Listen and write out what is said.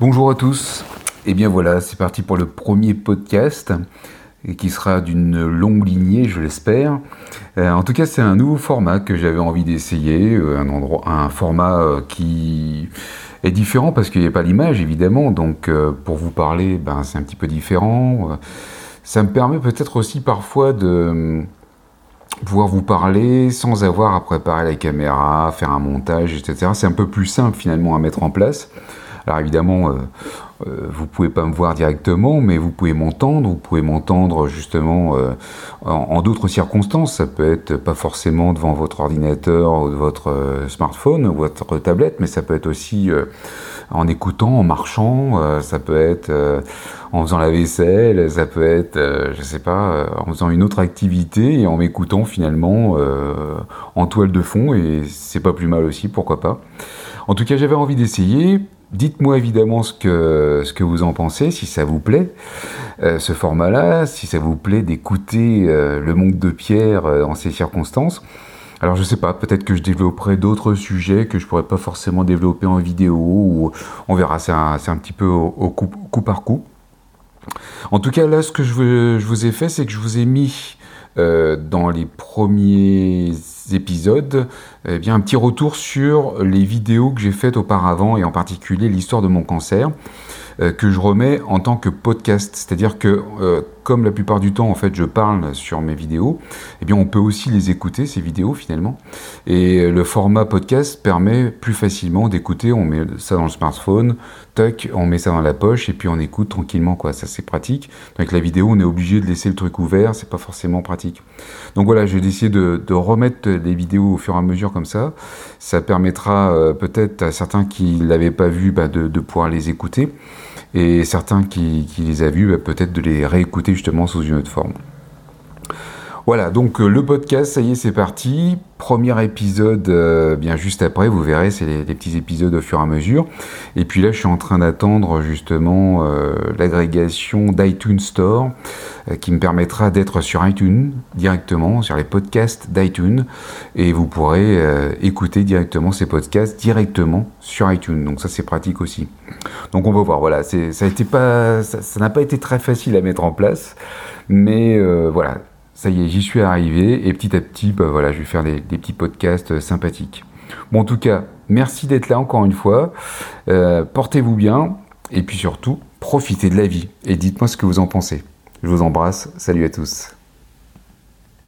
Bonjour à tous. Et eh bien voilà, c'est parti pour le premier podcast qui sera d'une longue lignée, je l'espère. Euh, en tout cas, c'est un nouveau format que j'avais envie d'essayer, euh, un, format euh, qui est différent parce qu'il n'y a pas l'image évidemment, donc pour vous parler, ben, c'est un petit peu différent. Ça me permet peut-être aussi parfois de pouvoir vous parler sans avoir à préparer la caméra, faire un montage, etc. C'est un peu plus simple finalement à mettre en place. Alors évidemment, euh, euh, vous pouvez pas me voir directement, mais vous pouvez m'entendre. Vous pouvez m'entendre justement euh, en, d'autres circonstances. Ça peut être pas forcément devant votre ordinateur ou votre smartphone ou votre tablette, mais ça peut être aussi en écoutant, en marchant. ça peut être en faisant la vaisselle. Ça peut être, je sais pas, en faisant une autre activité et en m'écoutant finalement en toile de fond. Et c'est pas plus mal aussi, pourquoi pas. En tout cas, j'avais envie d'essayer. Dites-moi évidemment ce que, vous en pensez, si ça vous plaît, euh, ce format-là, si ça vous plaît d'écouter euh, le monde de Pierre euh, en ces circonstances. Alors je sais pas, peut-être que je développerai d'autres sujets que je pourrais pas forcément développer en vidéo, ou on verra, c'est un, petit peu au, coup, par coup. En tout cas, là, ce que je vous ai fait, c'est que je vous ai mis euh, dans les premiers épisodes, eh bien, un petit retour sur les vidéos que j'ai faites auparavant et en particulier l'histoire de mon cancer. Euh, que je remets en tant que podcast. C'est-à-dire que, euh, comme la plupart du temps, en fait, je parle sur mes vidéos, eh bien, on peut aussi les écouter, ces vidéos, finalement. Et le format podcast permet plus facilement d'écouter. On met ça dans le smartphone, tac, on met ça dans la poche, et puis on écoute tranquillement, quoi. Ça, c'est pratique. Avec la vidéo, on est obligé de laisser le truc ouvert, c'est pas forcément pratique. Donc voilà, j'ai décidé de, de, remettre les vidéos au fur et à mesure comme ça. Ça permettra euh, peut-être à certains qui l'avaient pas vu bah, de pouvoir les écouter et certains qui, les a vus, bah, peut-être de les réécouter justement sous une autre forme. Voilà, donc euh, le podcast, ça y est, c'est parti. Premier épisode, euh, bien juste après, vous verrez, c'est les, petits épisodes au fur et à mesure. Et puis là, je suis en train d'attendre justement euh, l'agrégation d'iTunes Store qui me permettra d'être sur iTunes directement, sur les podcasts d'iTunes. Et vous pourrez écouter directement ces podcasts directement sur iTunes. Donc ça, c'est pratique aussi. Donc on va voir, voilà, ça n'a pas, été très facile à mettre en place. Mais voilà, ça y est, j'y suis arrivé et petit à petit, bah voilà, je vais faire des, petits podcasts euh, sympathiques. Bon, en tout cas, merci d'être là encore une fois. Euh, portez-vous bien et puis surtout, profitez de la vie et dites-moi ce que vous en pensez. Je vous embrasse. Salut à tous.